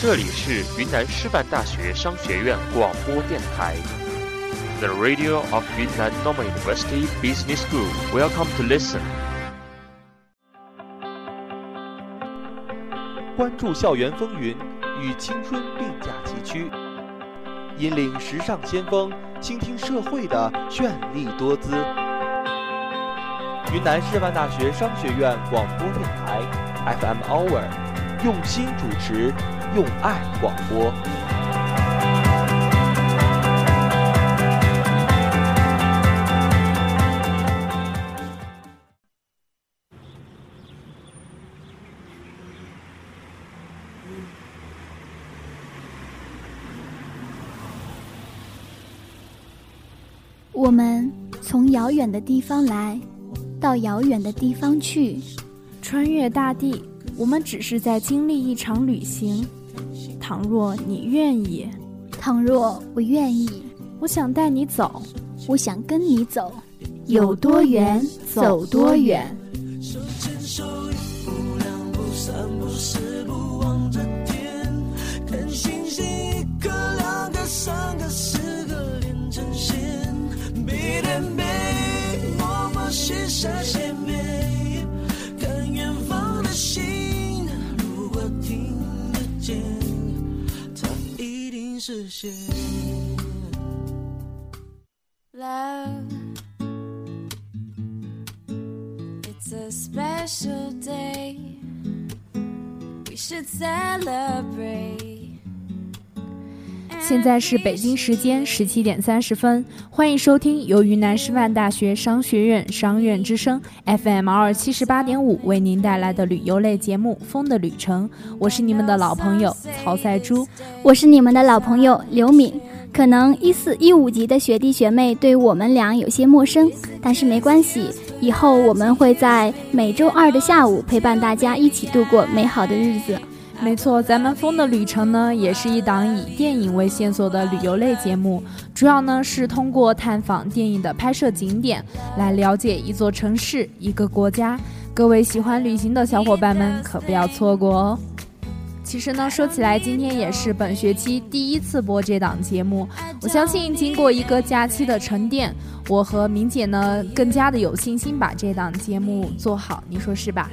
这里是云南师范大学商学院广播电台，The Radio of Yunnan Normal University Business School. Welcome to listen. 关注校园风云，与青春并驾齐驱，引领时尚先锋，倾听社会的绚丽多姿。云南师范大学商学院广播电台 FM Hour，用心主持，用爱广播。我们从遥远的地方来，到遥远的地方去，穿越大地，我们只是在经历一场旅行。倘若你愿意，倘若我愿意，我想带你走，我想跟你走，有多远走多远。Love, it's a special day. We should celebrate. 现在是北京时间十七点三十分，欢迎收听由云南师范大学商学院商院之声 FM 二七十八点五为您带来的旅游类节目《风的旅程》，我是你们的老朋友曹赛珠，我是你们的老朋友刘敏。可能一四一五级的学弟学妹对我们俩有些陌生，但是没关系，以后我们会在每周二的下午陪伴大家一起度过美好的日子。没错，咱们风的旅程呢，也是一档以电影为线索的旅游类节目，主要呢是通过探访电影的拍摄景点，来了解一座城市、一个国家。各位喜欢旅行的小伙伴们，可不要错过哦。其实呢，说起来，今天也是本学期第一次播这档节目。我相信，经过一个假期的沉淀，我和明姐呢更加的有信心把这档节目做好。你说是吧？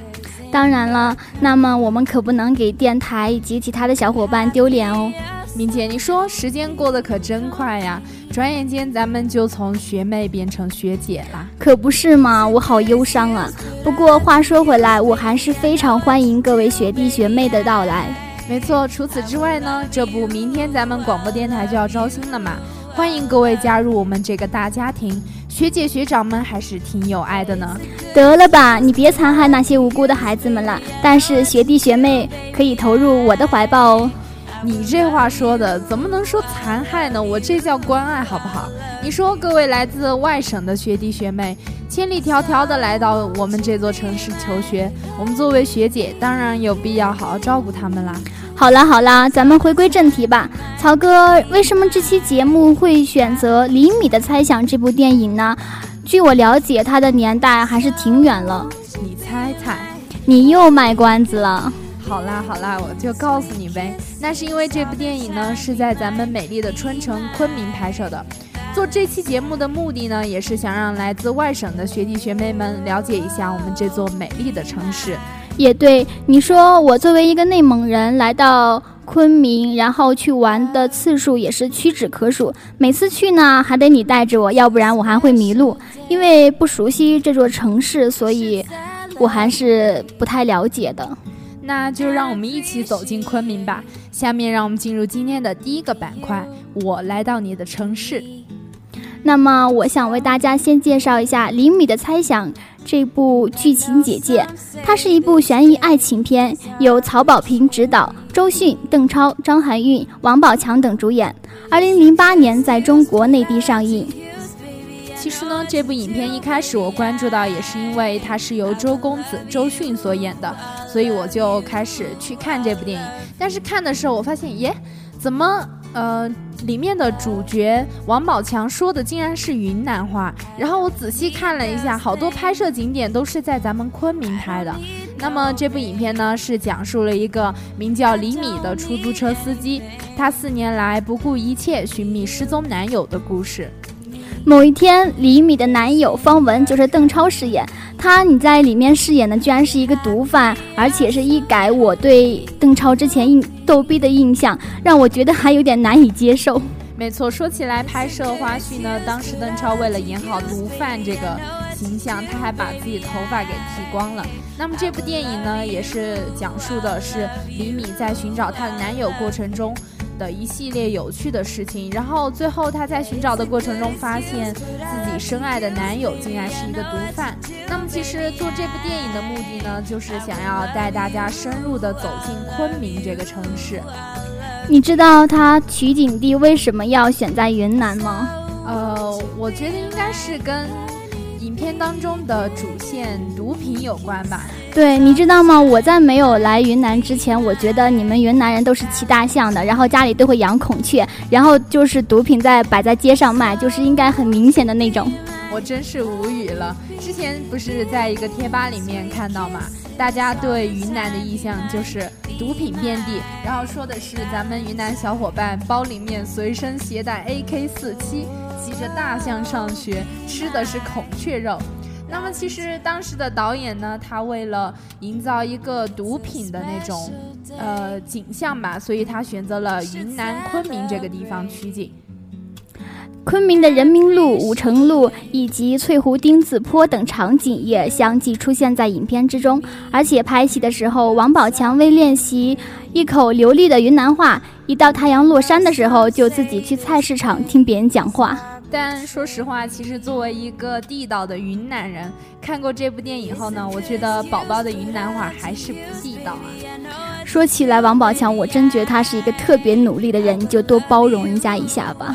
当然了，那么我们可不能给电台以及其他的小伙伴丢脸哦。明姐，你说时间过得可真快呀，转眼间咱们就从学妹变成学姐了。可不是嘛，我好忧伤啊。不过话说回来，我还是非常欢迎各位学弟学妹的到来。没错，除此之外呢，这不明天咱们广播电台就要招新了嘛，欢迎各位加入我们这个大家庭。学姐学长们还是挺有爱的呢。得了吧，你别残害那些无辜的孩子们了。但是学弟学妹可以投入我的怀抱哦。你这话说的怎么能说残害呢？我这叫关爱，好不好？你说各位来自外省的学弟学妹，千里迢迢的来到我们这座城市求学，我们作为学姐，当然有必要好好照顾他们啦。好啦好啦，咱们回归正题吧。曹哥，为什么这期节目会选择《厘米的猜想》这部电影呢？据我了解，它的年代还是挺远了。你猜猜？你又卖关子了。好啦好啦，我就告诉你呗。那是因为这部电影呢是在咱们美丽的春城昆明拍摄的。做这期节目的目的呢，也是想让来自外省的学弟学妹们了解一下我们这座美丽的城市。也对，你说我作为一个内蒙人来到昆明，然后去玩的次数也是屈指可数。每次去呢，还得你带着我，要不然我还会迷路。因为不熟悉这座城市，所以我还是不太了解的。那就让我们一起走进昆明吧。下面让我们进入今天的第一个板块，我来到你的城市。那么，我想为大家先介绍一下《厘米的猜想》这部剧情简介。它是一部悬疑爱情片，由曹保平执导，周迅、邓超、张含韵、王宝强等主演。二零零八年在中国内地上映。其实呢，这部影片一开始我关注到也是因为它是由周公子周迅所演的，所以我就开始去看这部电影。但是看的时候，我发现，耶，怎么呃里面的主角王宝强说的竟然是云南话，然后我仔细看了一下，好多拍摄景点都是在咱们昆明拍的。那么这部影片呢，是讲述了一个名叫李米的出租车司机，他四年来不顾一切寻觅失踪男友的故事。某一天，李米的男友方文就是邓超饰演他，你在里面饰演的居然是一个毒贩，而且是一改我对邓超之前印逗逼的印象，让我觉得还有点难以接受。没错，说起来拍摄花絮呢，当时邓超为了演好毒贩这个形象，他还把自己头发给剃光了。那么这部电影呢，也是讲述的是李米在寻找她的男友过程中的一系列有趣的事情。然后最后她在寻找的过程中，发现自己深爱的男友竟然是一个毒贩。那么其实做这部电影的目的呢，就是想要带大家深入的走进昆明这个城市。你知道他取景地为什么要选在云南吗？呃，我觉得应该是跟片当中的主线毒品有关吧。对，你知道吗？我在没有来云南之前，我觉得你们云南人都是骑大象的，然后家里都会养孔雀，然后就是毒品在摆在街上卖，就是应该很明显的那种。我真是无语了。之前不是在一个贴吧里面看到嘛，大家对云南的印象就是毒品遍地，然后说的是咱们云南小伙伴包里面随身携带 AK 四七，骑着大象上学，吃的是孔雀肉。那么其实当时的导演呢，他为了营造一个毒品的那种呃景象吧，所以他选择了云南昆明这个地方取景。昆明的人民路、武城路以及翠湖丁字坡等场景也相继出现在影片之中。而且拍戏的时候，王宝强为练习一口流利的云南话，一到太阳落山的时候，就自己去菜市场听别人讲话。但说实话，其实作为一个地道的云南人，看过这部电影后呢，我觉得宝宝的云南话还是不地道啊。说起来，王宝强，我真觉得他是一个特别努力的人，你就多包容人家一下吧。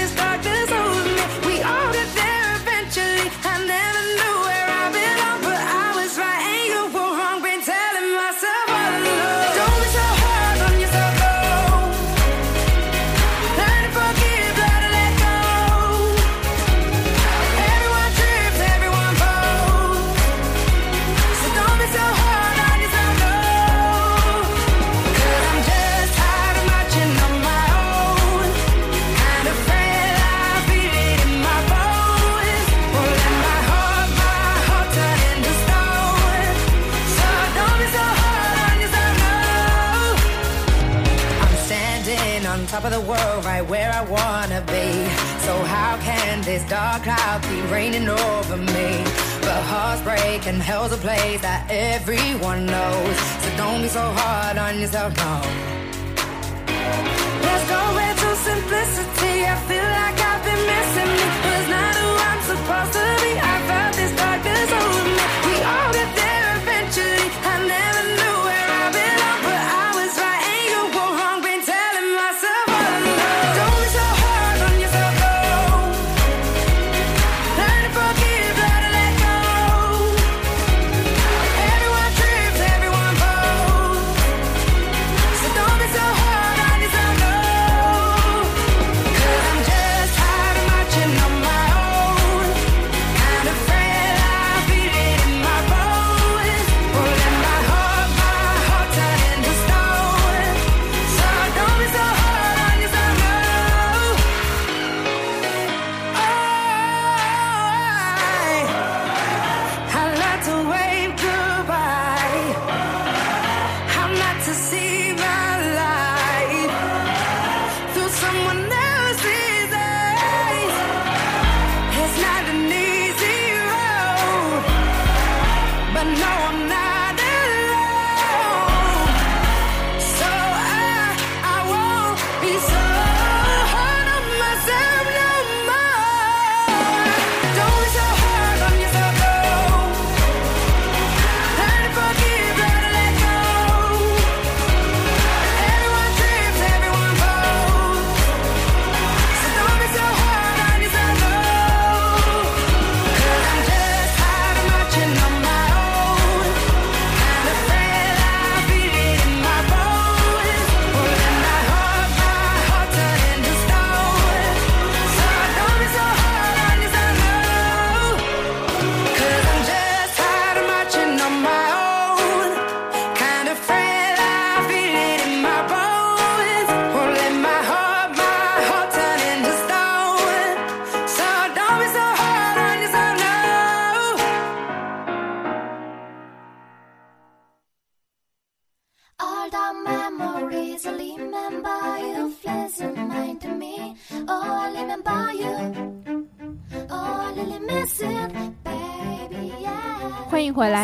everyone knows. So don't be so hard on yourself, no.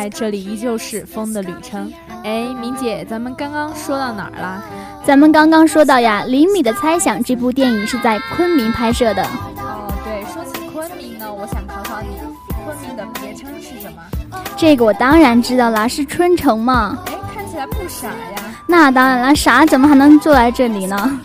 这里依旧是风的旅程。哎，明姐，咱们刚刚说到哪儿了？咱们刚刚说到呀，《厘米的猜想》这部电影是在昆明拍摄的。哦，对，说起昆明呢，我想考考你，昆明的别称是什么？这个我当然知道啦，是春城嘛。哎，看起来不傻呀。那当然了，傻怎么还能坐在这里呢？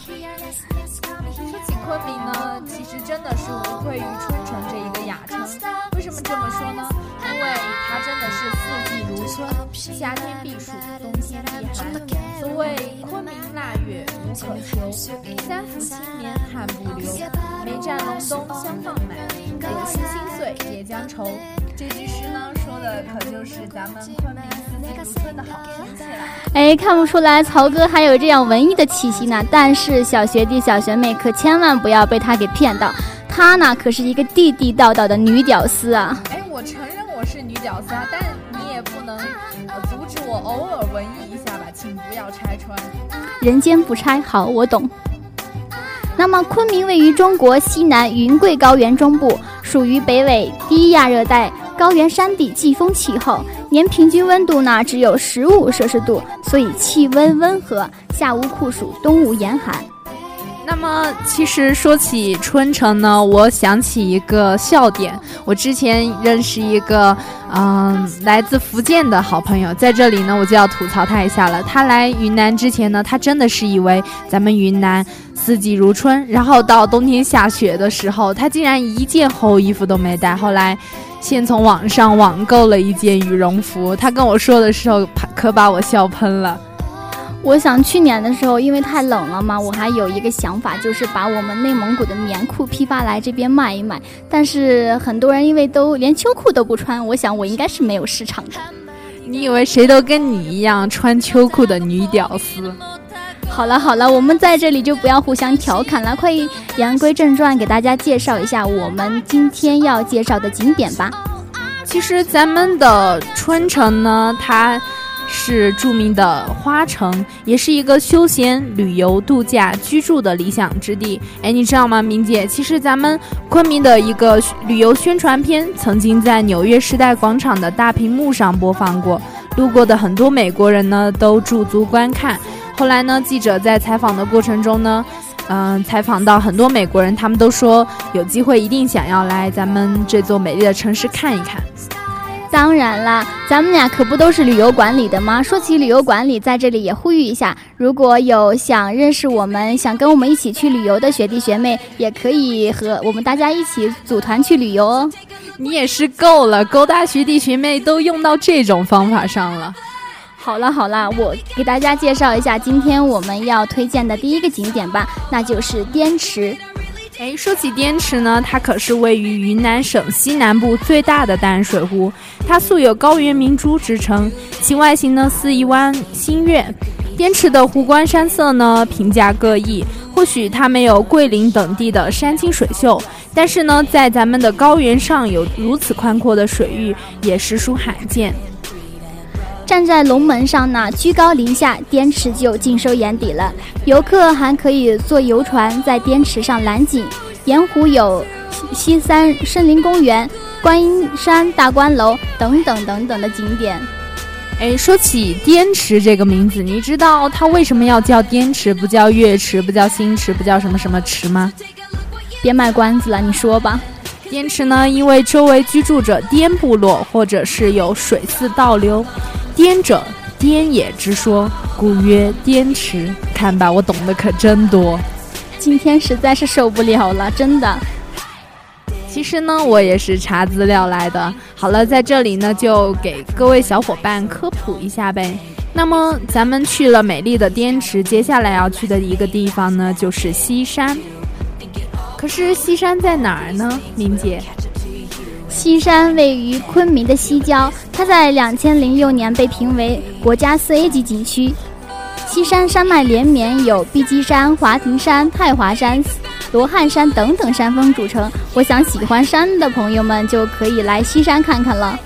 梅占隆冬香放满，柳丝新岁叶将愁。这句诗呢，说的可就是咱们昆明四季如春的好天气了。哎，看不出来曹哥还有这样文艺的气息呢。但是小学弟小学妹可千万不要被他给骗到，他呢可是一个地地道道的女屌丝啊！哎，我承认我是女屌丝啊，但你也不能呃阻止我偶尔文艺一下吧，请不要拆穿。人间不拆，好，我懂。那么，昆明位于中国西南云贵高原中部，属于北纬低亚热带高原山地季风气候，年平均温度呢只有十五摄氏度，所以气温温和，夏无酷暑，冬无严寒。那么，其实说起春城呢，我想起一个笑点。我之前认识一个，嗯，来自福建的好朋友，在这里呢，我就要吐槽他一下了。他来云南之前呢，他真的是以为咱们云南四季如春，然后到冬天下雪的时候，他竟然一件厚衣服都没带。后来，先从网上网购了一件羽绒服，他跟我说的时候，可把我笑喷了。我想去年的时候，因为太冷了嘛，我还有一个想法，就是把我们内蒙古的棉裤批发来这边卖一卖。但是很多人因为都连秋裤都不穿，我想我应该是没有市场的。你以为谁都跟你一样穿秋裤的女屌丝？好了好了，我们在这里就不要互相调侃了，快言归正传，给大家介绍一下我们今天要介绍的景点吧。其实咱们的春城呢，它。是著名的花城，也是一个休闲旅游、度假、居住的理想之地。哎，你知道吗，明姐？其实咱们昆明的一个旅游宣传片，曾经在纽约时代广场的大屏幕上播放过，路过的很多美国人呢都驻足观看。后来呢，记者在采访的过程中呢，嗯，采访到很多美国人，他们都说有机会一定想要来咱们这座美丽的城市看一看。当然啦，咱们俩可不都是旅游管理的吗？说起旅游管理，在这里也呼吁一下，如果有想认识我们、想跟我们一起去旅游的学弟学妹，也可以和我们大家一起组团去旅游哦。你也是够了，勾搭学弟学妹都用到这种方法上了。好了好了，我给大家介绍一下今天我们要推荐的第一个景点吧，那就是滇池。哎，说起滇池呢，它可是位于云南省西南部最大的淡水湖，它素有“高原明珠”之称，其外形呢似一弯新月。滇池的湖光山色呢评价各异，或许它没有桂林等地的山清水秀，但是呢，在咱们的高原上有如此宽阔的水域，也实属罕见。站在龙门上呢，居高临下，滇池就尽收眼底了。游客还可以坐游船在滇池上揽景，盐湖有西山森林公园、观音山大观楼等等等等的景点。哎，说起滇池这个名字，你知道它为什么要叫滇池，不叫月池，不叫星池，不叫什么什么池吗？别卖关子了，你说吧。滇池呢，因为周围居住着滇部落，或者是有水寺倒流。滇者，滇也之说，故曰滇池。看吧，我懂得可真多。今天实在是受不了了，真的。其实呢，我也是查资料来的。好了，在这里呢，就给各位小伙伴科普一下呗。那么，咱们去了美丽的滇池，接下来要去的一个地方呢，就是西山。可是西山在哪儿呢，明姐？西山位于昆明的西郊，它在两千零六年被评为国家四 A 级景区。西山山脉连绵，有碧鸡山、华亭山、太华山、罗汉山等等山峰组成。我想喜欢山的朋友们就可以来西山看看了。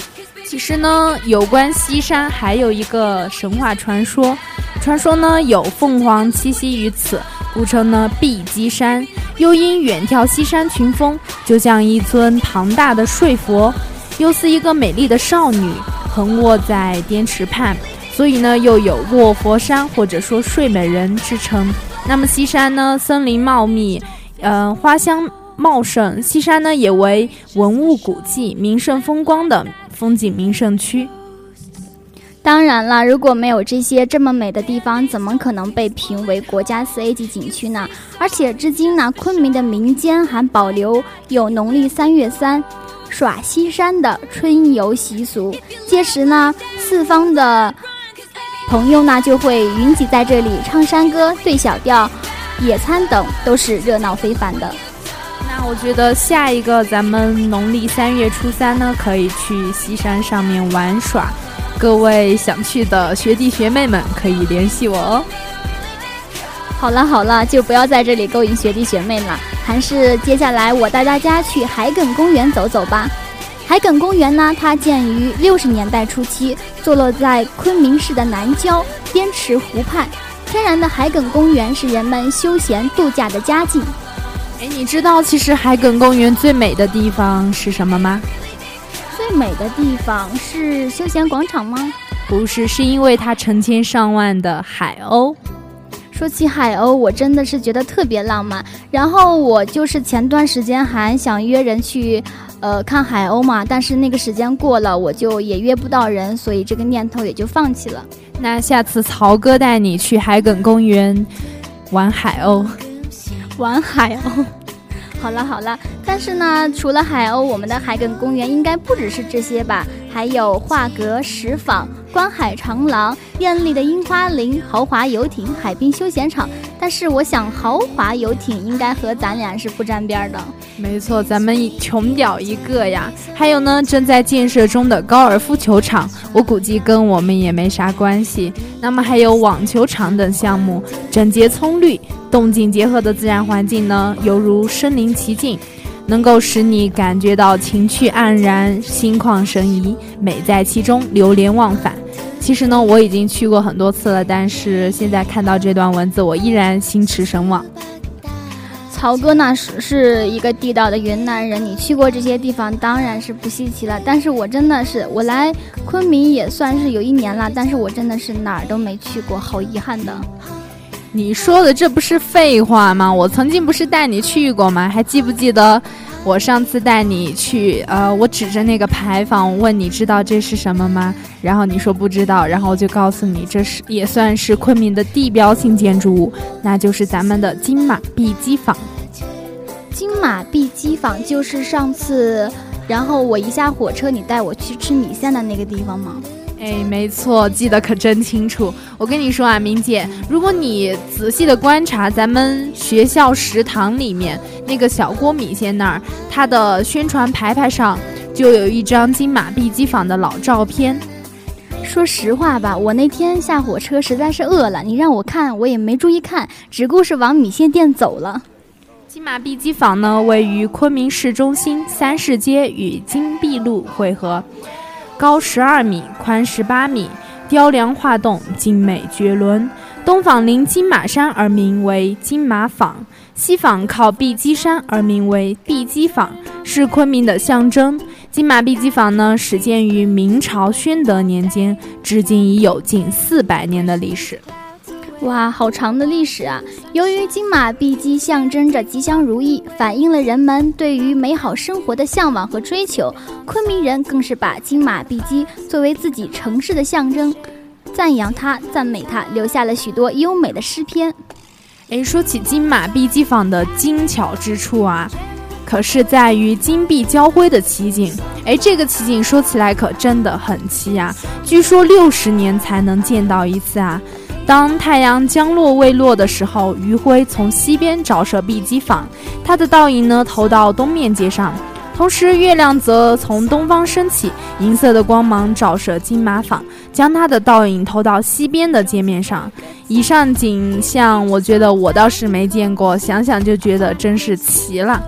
其实呢，有关西山还有一个神话传说，传说呢有凤凰栖息于此，故称呢碧鸡山。又因远眺西山群峰，就像一尊庞大的睡佛，又似一个美丽的少女横卧在滇池畔，所以呢又有卧佛山或者说睡美人之称。那么西山呢森林茂密，嗯、花香茂盛，西山呢也为文物古迹、名胜风光的风景名胜区。当然了，如果没有这些这么美的地方，怎么可能被评为国家四 A 级景区呢？而且至今呢，昆明的民间还保留有农历三月三耍西山的春游习俗，届时呢，四方的朋友呢就会云集在这里唱山歌、对小调、野餐等，都是热闹非凡的。那我觉得下一个咱们农历三月初三呢，可以去西山上面玩耍。各位想去的学弟学妹们可以联系我哦。好了好了，就不要在这里勾引学弟学妹了，还是接下来我带大家去海埂公园走走吧。海埂公园呢，它建于六十年代初期，坐落在昆明市的南郊滇池湖畔。天然的海埂公园是人们休闲度假的佳境。哎，你知道其实海埂公园最美的地方是什么吗？最美的地方是休闲广场吗？不是，是因为它成千上万的海鸥。说起海鸥，我真的是觉得特别浪漫。然后我就是前段时间还想约人去，呃，看海鸥嘛，但是那个时间过了，我就也约不到人，所以这个念头也就放弃了。那下次曹哥带你去海埂公园玩海鸥。玩海鸥。好了好了，但是呢，除了海鸥，我们的海埂公园应该不只是这些吧？还有画阁、石坊、观海长廊、艳丽的樱花林、豪华游艇、海滨休闲场。但是我想，豪华游艇应该和咱俩是不沾边儿的。没错，咱们穷屌一个呀。还有呢，正在建设中的高尔夫球场，我估计跟我们也没啥关系。那么还有网球场等项目，整洁葱绿、动静结合的自然环境呢，犹如身临其境，能够使你感觉到情趣盎然、心旷神怡，美在其中，流连忘返。其实呢，我已经去过很多次了，但是现在看到这段文字，我依然心驰神往。曹哥呢是是一个地道的云南人，你去过这些地方当然是不稀奇了。但是我真的是，我来昆明也算是有一年了，但是我真的是哪儿都没去过，好遗憾的。你说的这不是废话吗？我曾经不是带你去过吗？还记不记得我上次带你去？呃，我指着那个牌坊问你知道这是什么吗？然后你说不知道，然后我就告诉你这是也算是昆明的地标性建筑物，那就是咱们的金马碧鸡坊。金马碧鸡坊就是上次，然后我一下火车，你带我去吃米线的那个地方吗？哎，没错，记得可真清楚。我跟你说啊，明姐，如果你仔细的观察咱们学校食堂里面那个小锅米线那儿，它的宣传牌牌上就有一张金马碧鸡坊的老照片。说实话吧，我那天下火车实在是饿了，你让我看我也没注意看，只顾是往米线店走了。金马碧鸡坊呢，位于昆明市中心三市街与金碧路汇合，高十二米，宽十八米，雕梁画栋，精美绝伦。东坊临金马山而名为金马坊，西坊靠碧鸡山而名为碧鸡坊，是昆明的象征。金马碧鸡坊呢，始建于明朝宣德年间，至今已有近四百年的历史。哇，好长的历史啊！由于金马碧鸡象征着吉祥如意，反映了人们对于美好生活的向往和追求，昆明人更是把金马碧鸡作为自己城市的象征，赞扬它、赞美它，留下了许多优美的诗篇。诶，说起金马碧鸡坊的精巧之处啊，可是在于金碧交辉的奇景。诶，这个奇景说起来可真的很奇呀、据说六十年才能见到一次啊。当太阳将落未落的时候，余晖从西边照射碧鸡坊，它的倒影呢投到东面街上，同时月亮则从东方升起，银色的光芒照射金马坊，将它的倒影投到西边的街面上。以上景象，我觉得我倒是没见过，想想就觉得真是奇了。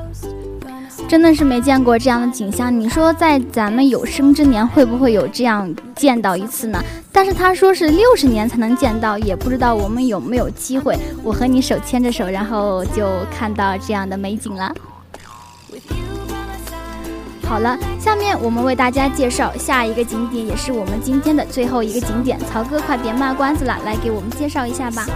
真的是没见过这样的景象。你说在咱们有生之年会不会有这样见到一次呢？但是他说是六十年才能见到，也不知道我们有没有机会。我和你手牵着手，然后就看到这样的美景了。好了，下面我们为大家介绍下一个景点，也是我们今天的最后一个景点。曹哥，快别卖关子了，来给我们介绍一下吧。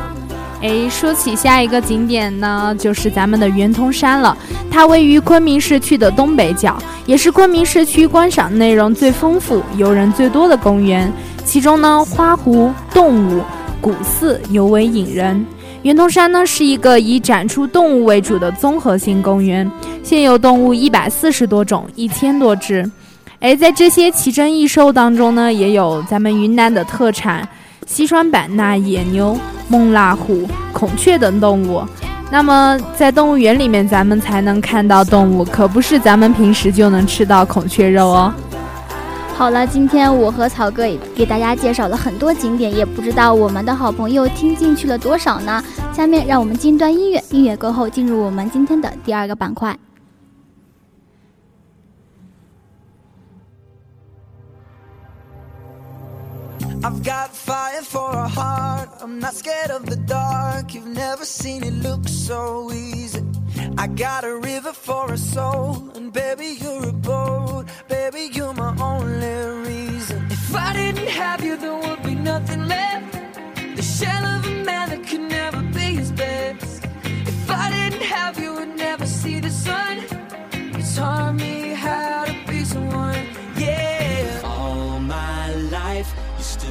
哎，说起下一个景点呢，就是咱们的圆通山了。它位于昆明市区的东北角，也是昆明市区观赏内容最丰富、游人最多的公园。其中呢，花湖、动物、古寺尤为引人。圆通山呢是一个以展出动物为主的综合性公园，现有动物一百四十多种，一千多只。哎，在这些奇珍异兽当中呢，也有咱们云南的特产西双版纳野牛、孟腊虎、孔雀等动物。那么在动物园里面，咱们才能看到动物，可不是咱们平时就能吃到孔雀肉哦。好了，今天我和草哥也给大家介绍了很多景点，也不知道我们的好朋友听进去了多少呢？下面让我们进段音乐，音乐过后进入我们今天的第二个板块。I've got fire for a heart. I'm not scared of the dark. You've never seen it look so easy. I got a river for a soul, and baby, you're a boat. Baby, you're my only reason. If I didn't have you, there would be nothing left. The shell of a man that could never be his best. If I didn't have you, would never see the sun. You taught me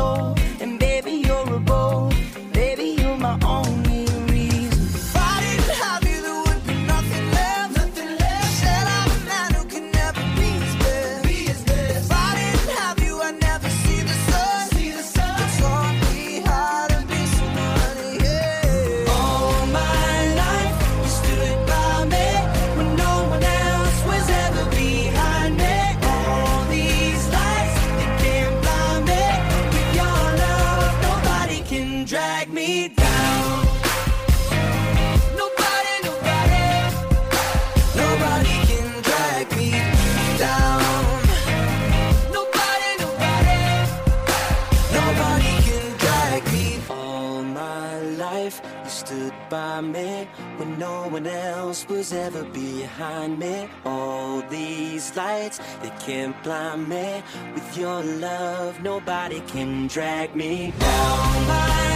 Soul, can't blind me. With your love, nobody can drag me down. My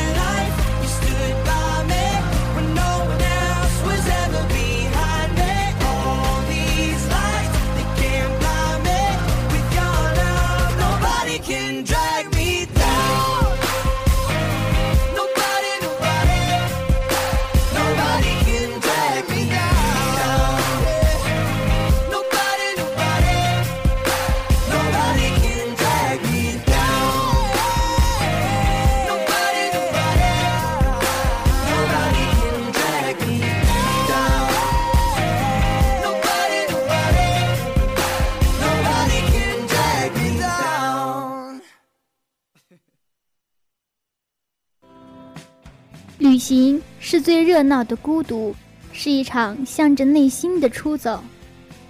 最热闹的孤独，是一场向着内心的出走。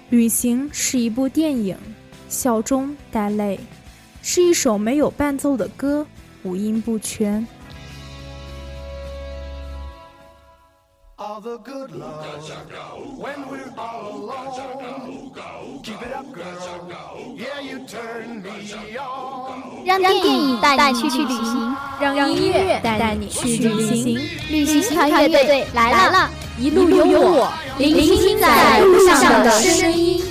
旅行是一部电影，笑中带泪；是一首没有伴奏的歌，五音不全。All the good love. When we're all alone, keep it up, girl. Yeah, you turn me on. 让电影带你去旅行，让音乐带你去旅行，旅行团乐队来了，一路有我，聆听在路上的声音。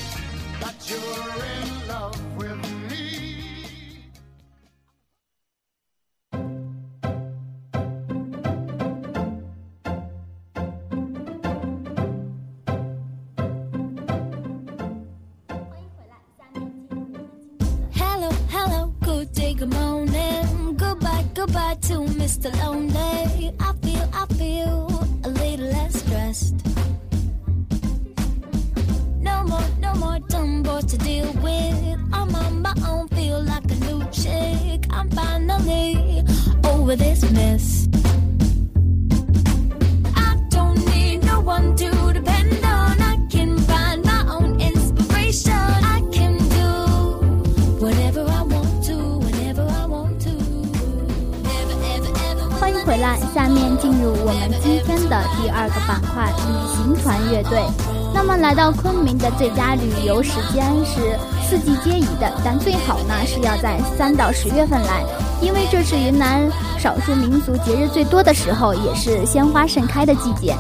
Day, good morning. Goodbye, goodbye to Mr. Lonely. I feel, I feel a little less stressed. No more, no more dumb boys to deal with. I'm on my own, feel like a new chick. I'm finally over this mess. I don't need no one to depend 回来，下面进入我们今天的第二个板块——旅行团乐队。那么来到昆明的最佳旅游时间是四季皆宜的，但最好呢是要在三到十月份来，因为这是云南少数民族节日最多的时候，也是鲜花盛开的季节。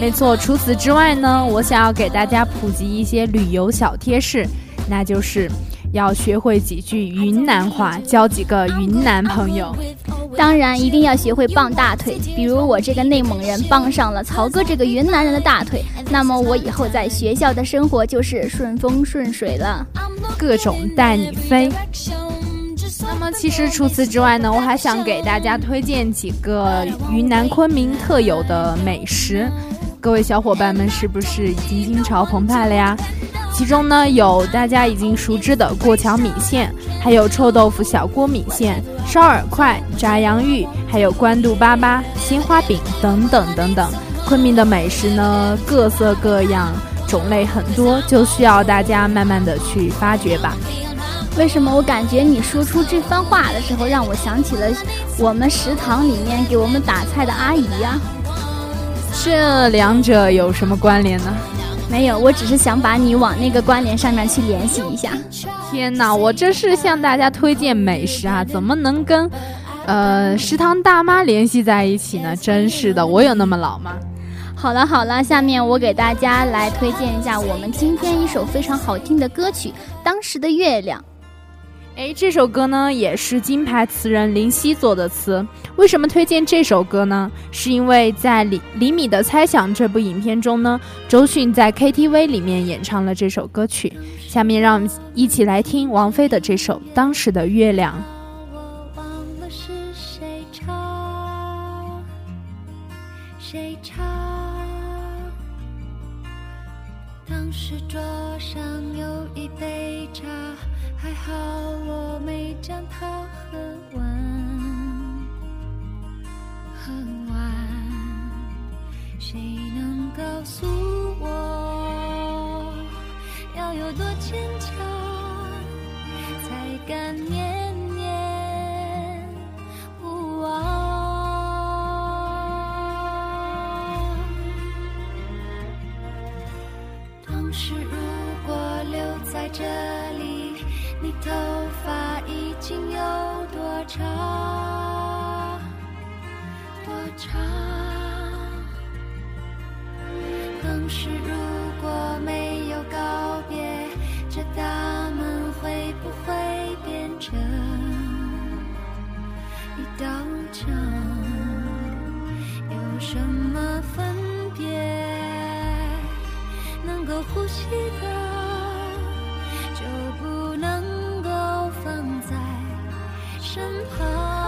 没错，除此之外呢，我想要给大家普及一些旅游小贴士，那就是要学会几句云南话，交几个云南朋友。当然，一定要学会傍大腿，比如我这个内蒙人傍上了曹哥这个云南人的大腿，那么我以后在学校的生活就是顺风顺水了。各种带你飞。那么，其实除此之外呢，我还想给大家推荐几个云南昆明特有的美食。各位小伙伴们，是不是已经心潮澎湃了呀？其中呢，有大家已经熟知的过桥米线，还有臭豆腐小锅米线、烧饵块、炸洋芋，还有官渡粑粑、鲜花饼等等等等。昆明的美食呢，各色各样，种类很多，就需要大家慢慢的去发掘吧。为什么我感觉你说出这番话的时候，让我想起了我们食堂里面给我们打菜的阿姨呀、这两者有什么关联呢？没有，我只是想把你往那个关联上面去联系一下。天哪，我这是向大家推荐美食啊，怎么能跟，呃，食堂大妈联系在一起呢？真是的，我有那么老吗？好了好了，下面我给大家来推荐一下我们今天一首非常好听的歌曲《当时的月亮》。哎，这首歌呢也是金牌词人林夕作的词。为什么推荐这首歌呢？是因为在李李米的《猜想》这部影片中呢，周迅在 KTV 里面演唱了这首歌曲。下面让我们一起来听王菲的这首《当时的月亮》。身旁。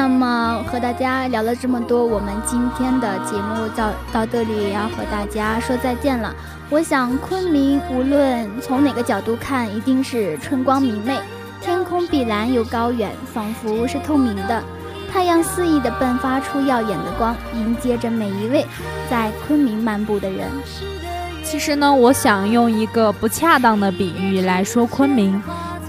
那么和大家聊了这么多，我们今天的节目到到这里也要和大家说再见了。我想昆明无论从哪个角度看，一定是春光明媚，天空碧蓝又高远，仿佛是透明的。太阳肆意地迸发出耀眼的光，迎接着每一位在昆明漫步的人。其实呢，我想用一个不恰当的比喻来说昆明。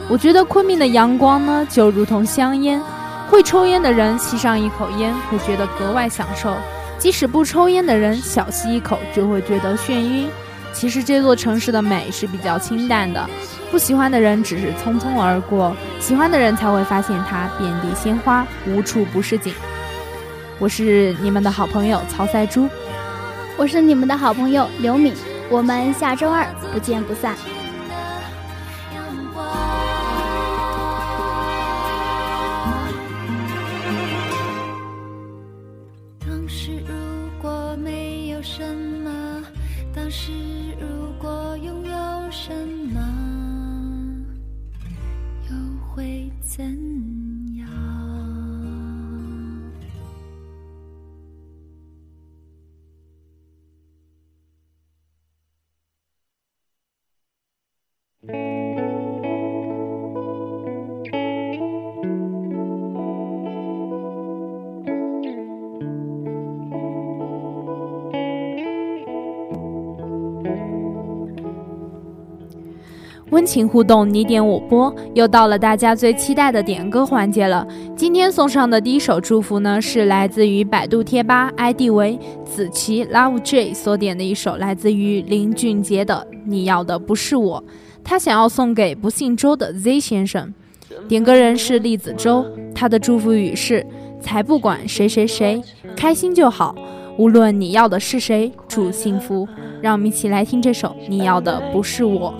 我觉得昆明的阳光呢，就如同香烟，会抽烟的人吸上一口烟会觉得格外享受，即使不抽烟的人小吸一口就会觉得眩晕。其实这座城市的美是比较清淡的，不喜欢的人只是匆匆而过，喜欢的人才会发现它遍地鲜花，无处不是景。我是你们的好朋友曹赛珠。我是你们的好朋友刘敏，我们下周二不见不散。温情互动，你点我播，又到了大家最期待的点歌环节了。今天送上的第一首祝福呢，是来自于百度贴吧 ID 为子琪 Love J 所点的一首来自于林俊杰的《你要的不是我》，他想要送给不姓周的 Z 先生。点歌人是栗子周，他的祝福语是：才不管谁谁谁，开心就好。无论你要的是谁，祝幸福。让我们一起来听这首《你要的不是我》。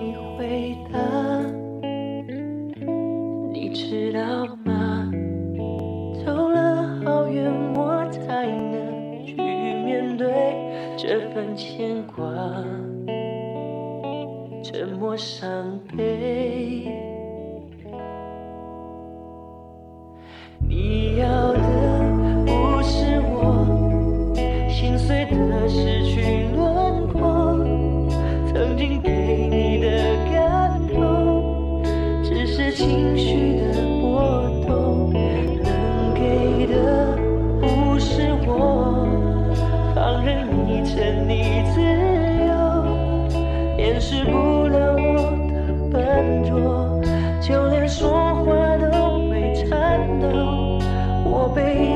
这份牵挂，沉默伤悲。你要的不是我，心碎的失去轮廓。曾经给你的感动，只是情绪我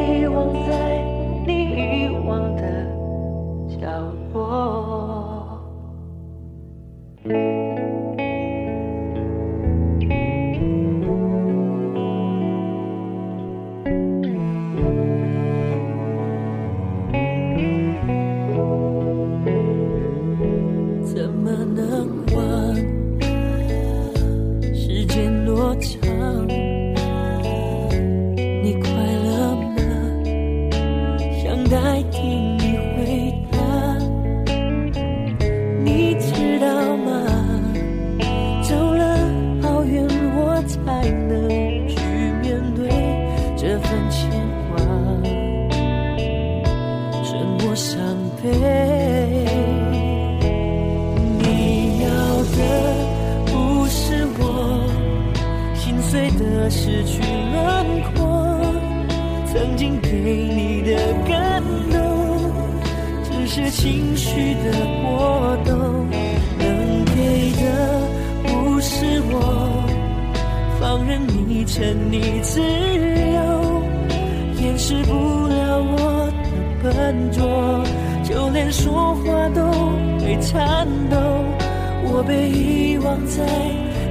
不了我的笨拙，就连说话都会颤抖。我被遗忘在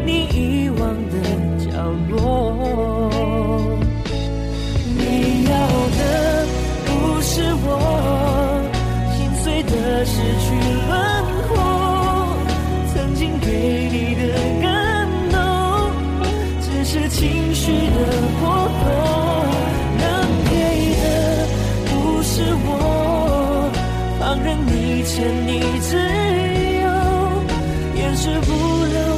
你遗忘的角落。你要的不是我，心碎的失去轮廓，曾经给你的感动，只是情绪的波动。放任你沉溺自由，掩饰不了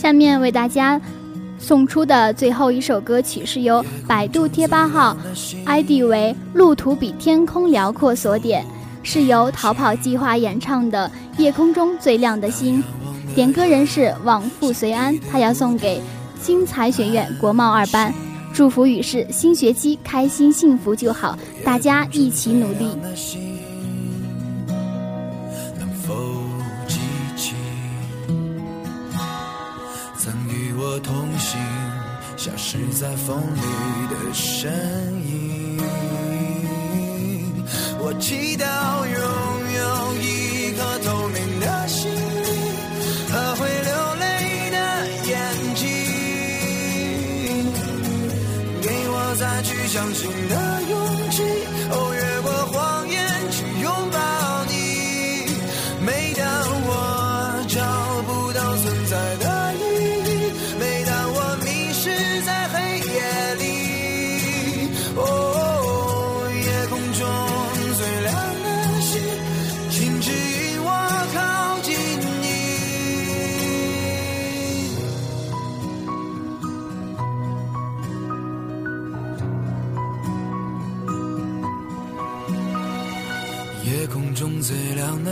下面为大家送出的最后一首歌曲是由百度贴吧号 ID 为“路途比天空辽阔”所点，是由逃跑计划演唱的《夜空中最亮的星》。点歌人是往复随安，他要送给新财学院国贸二班，祝福语是新学期开心幸福就好，大家一起努力。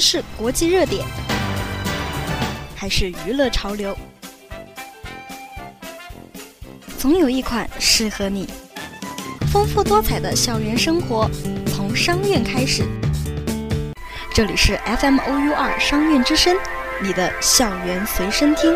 是国际热点，还是娱乐潮流，总有一款适合你。丰富多彩的校园生活，从商院开始。这里是 FM OU 二商院之声，你的校园随身听。